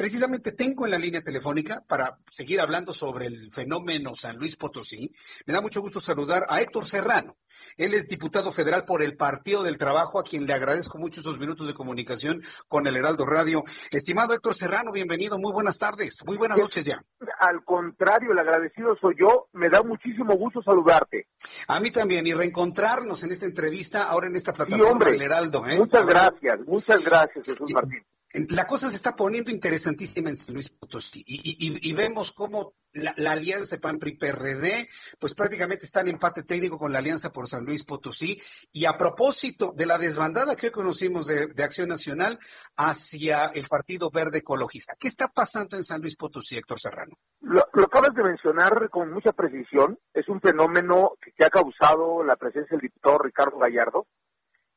Precisamente tengo en la línea telefónica para seguir hablando sobre el fenómeno San Luis Potosí. Me da mucho gusto saludar a Héctor Serrano. Él es diputado federal por el Partido del Trabajo, a quien le agradezco mucho esos minutos de comunicación con el Heraldo Radio. Estimado Héctor Serrano, bienvenido. Muy buenas tardes. Muy buenas noches ya. Al contrario, el agradecido soy yo. Me da muchísimo gusto saludarte. A mí también. Y reencontrarnos en esta entrevista, ahora en esta plataforma del Heraldo. ¿eh? Muchas gracias. Muchas gracias, Jesús Martín. La cosa se está poniendo interesantísima en San Luis Potosí y, vemos cómo la, alianza PAN-PRI-PRD, pues prácticamente está en empate técnico con la alianza por San Luis Potosí. Y a propósito de la desbandada que hoy conocimos de, Acción Nacional hacia el Partido Verde Ecologista, ¿qué está pasando en San Luis Potosí, Héctor Serrano? Lo, acabas de mencionar con mucha precisión. Es un fenómeno que, ha causado la presencia del diputado Ricardo Gallardo.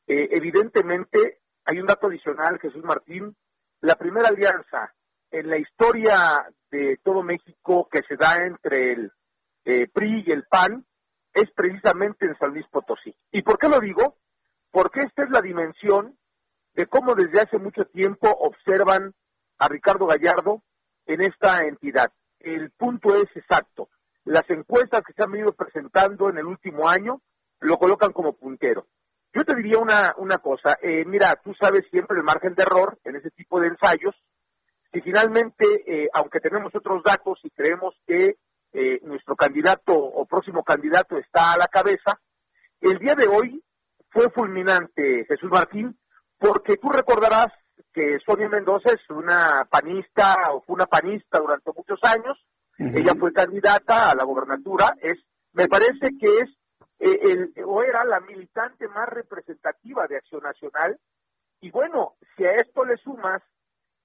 Eh, evidentemente, hay un dato adicional, Jesús Martín, la primera alianza en la historia de todo México que se da entre el eh, PRI y el PAN es precisamente en San Luis Potosí. ¿Y por qué lo digo? Porque esta es la dimensión de cómo desde hace mucho tiempo observan a Ricardo Gallardo en esta entidad. El punto es exacto. Las encuestas que se han venido presentando en el último año lo colocan como puntero. Diría una, una cosa, eh, mira, tú sabes siempre el margen de error en ese tipo de ensayos, si finalmente, eh, aunque tenemos otros datos y creemos que eh, nuestro candidato o próximo candidato está a la cabeza, el día de hoy fue fulminante, Jesús Martín, porque tú recordarás que Sonia Mendoza es una panista o fue una panista durante muchos años, ella fue candidata a la gobernatura, es, me parece que es eh, el, o era la militante más representativa de Acción Nacional. Y bueno, si a esto le sumas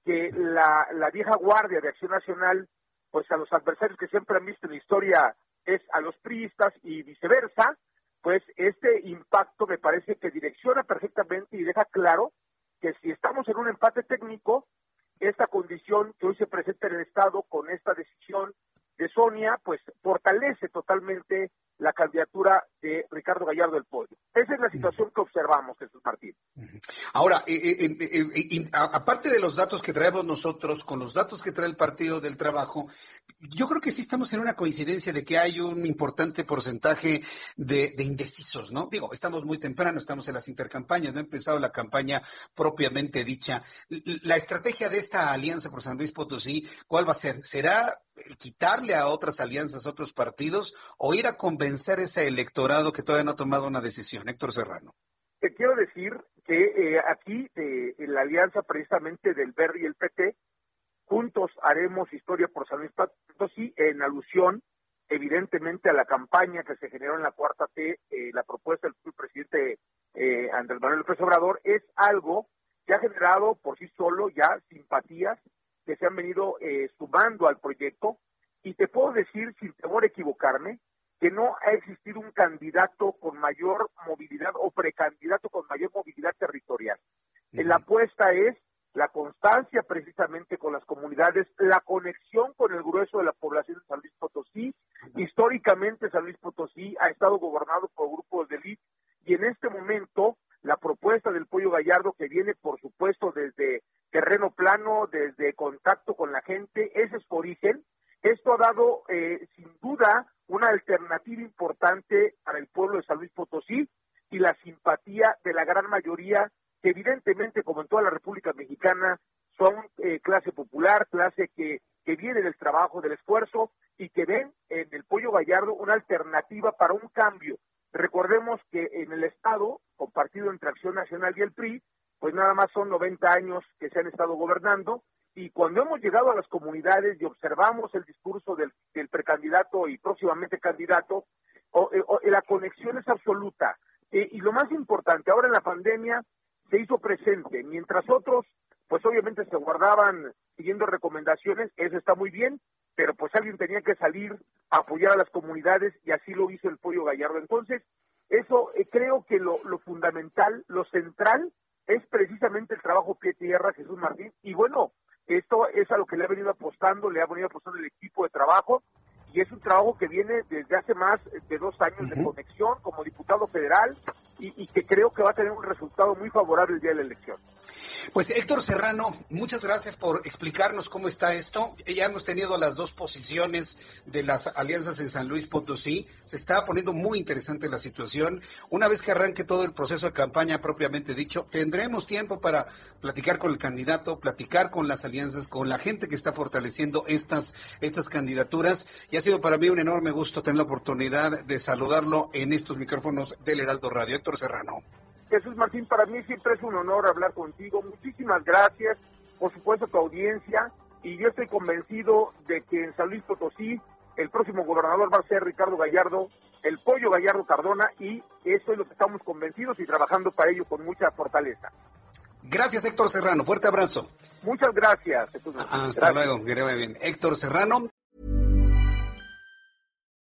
que la, la vieja guardia de Acción Nacional, pues a los adversarios que siempre han visto en la historia es a los priistas y viceversa, pues este impacto me parece que direcciona perfectamente y deja claro que si estamos en un empate técnico, esta condición que hoy se presenta en el Estado con esta decisión de Sonia, pues fortalece totalmente la candidatura de Ricardo Gallardo del Pollo. Esa es la situación que observamos, Jesús Martín. Ahora, eh, eh, eh, aparte de los datos que traemos nosotros, con los datos que trae el Partido del Trabajo, yo creo que sí estamos en una coincidencia de que hay un importante porcentaje de, indecisos, ¿no? Digo, estamos muy temprano, estamos en las intercampañas, no ha empezado la campaña propiamente dicha. La estrategia de esta alianza por San Luis Potosí, ¿cuál va a ser? ¿Será quitarle a otras alianzas, a otros partidos, o ir a convencer ese electorado que todavía no ha tomado una decisión? Héctor Serrano. Te quiero decir que eh, aquí, eh, en la alianza precisamente del Verde y el PT, juntos haremos historia por San Luis Potosí en alusión evidentemente a la campaña que se generó en la cuarta T, eh, la propuesta del presidente Andrés Manuel López Obrador, es algo que ha generado por sí solo ya simpatías que se han venido eh, sumando al proyecto y te puedo decir, sin temor a equivocarme, que no ha existido un candidato con mayor movilidad o precandidato con mayor movilidad territorial. La apuesta es la constancia precisamente con las comunidades, la conexión con el grueso de la población de San Luis Potosí. Históricamente San Luis Potosí ha estado gobernado por grupos de élite y en este momento la propuesta del Pollo Gallardo que viene por supuesto desde terreno plano, desde contacto con la gente, ese es su origen. Esto ha dado eh, alternativa importante para el pueblo de San Luis Potosí y la simpatía de la gran mayoría, que evidentemente, como en toda la República Mexicana, son eh, clase popular, clase que, que viene del trabajo, del esfuerzo y que ven en el Pollo Gallardo una alternativa para un cambio. Recordemos que en el Estado, compartido entre Acción Nacional y el PRI, pues nada más son 90 años que se han estado gobernando y cuando hemos llegado a las comunidades y observamos el discurso del, precandidato y próximamente candidato, o, eh, la conexión es absoluta. Eh, y lo más importante, ahora en la pandemia se hizo presente, mientras otros, pues obviamente se guardaban siguiendo recomendaciones, eso está muy bien, pero pues alguien tenía que salir a apoyar a las comunidades y así lo hizo el Pollo Gallardo. Entonces, eso eh, creo que lo, lo fundamental, lo central, es precisamente el trabajo pie tierra, Jesús Martín, y bueno, esto es a lo que le ha venido apostando, le ha venido apostando el equipo de trabajo, y es un trabajo que viene desde hace más de dos años de conexión como diputado federal, y, que creo que va a tener un resultado muy favorable el día de la elección. Pues Héctor Serrano, muchas gracias por explicarnos cómo está esto. Ya hemos tenido las dos posiciones de las alianzas en San Luis Potosí. Se está poniendo muy interesante la situación. Una vez que arranque todo el proceso de campaña propiamente dicho, tendremos tiempo para platicar con el candidato, platicar con las alianzas, con la gente que está fortaleciendo estas, estas candidaturas. Y ha sido para mí un enorme gusto tener la oportunidad de saludarlo en estos micrófonos del Heraldo Radio. Serrano. Jesús Martín, para mí siempre es un honor hablar contigo. Muchísimas gracias, por supuesto, tu audiencia. Y yo estoy convencido de que en San Luis Potosí el próximo gobernador va a ser Ricardo Gallardo, el pollo Gallardo Cardona, y eso es lo que estamos convencidos y trabajando para ello con mucha fortaleza. Gracias, Héctor Serrano. Fuerte abrazo. Muchas gracias. Jesús Hasta luego. Que bien. Héctor Serrano.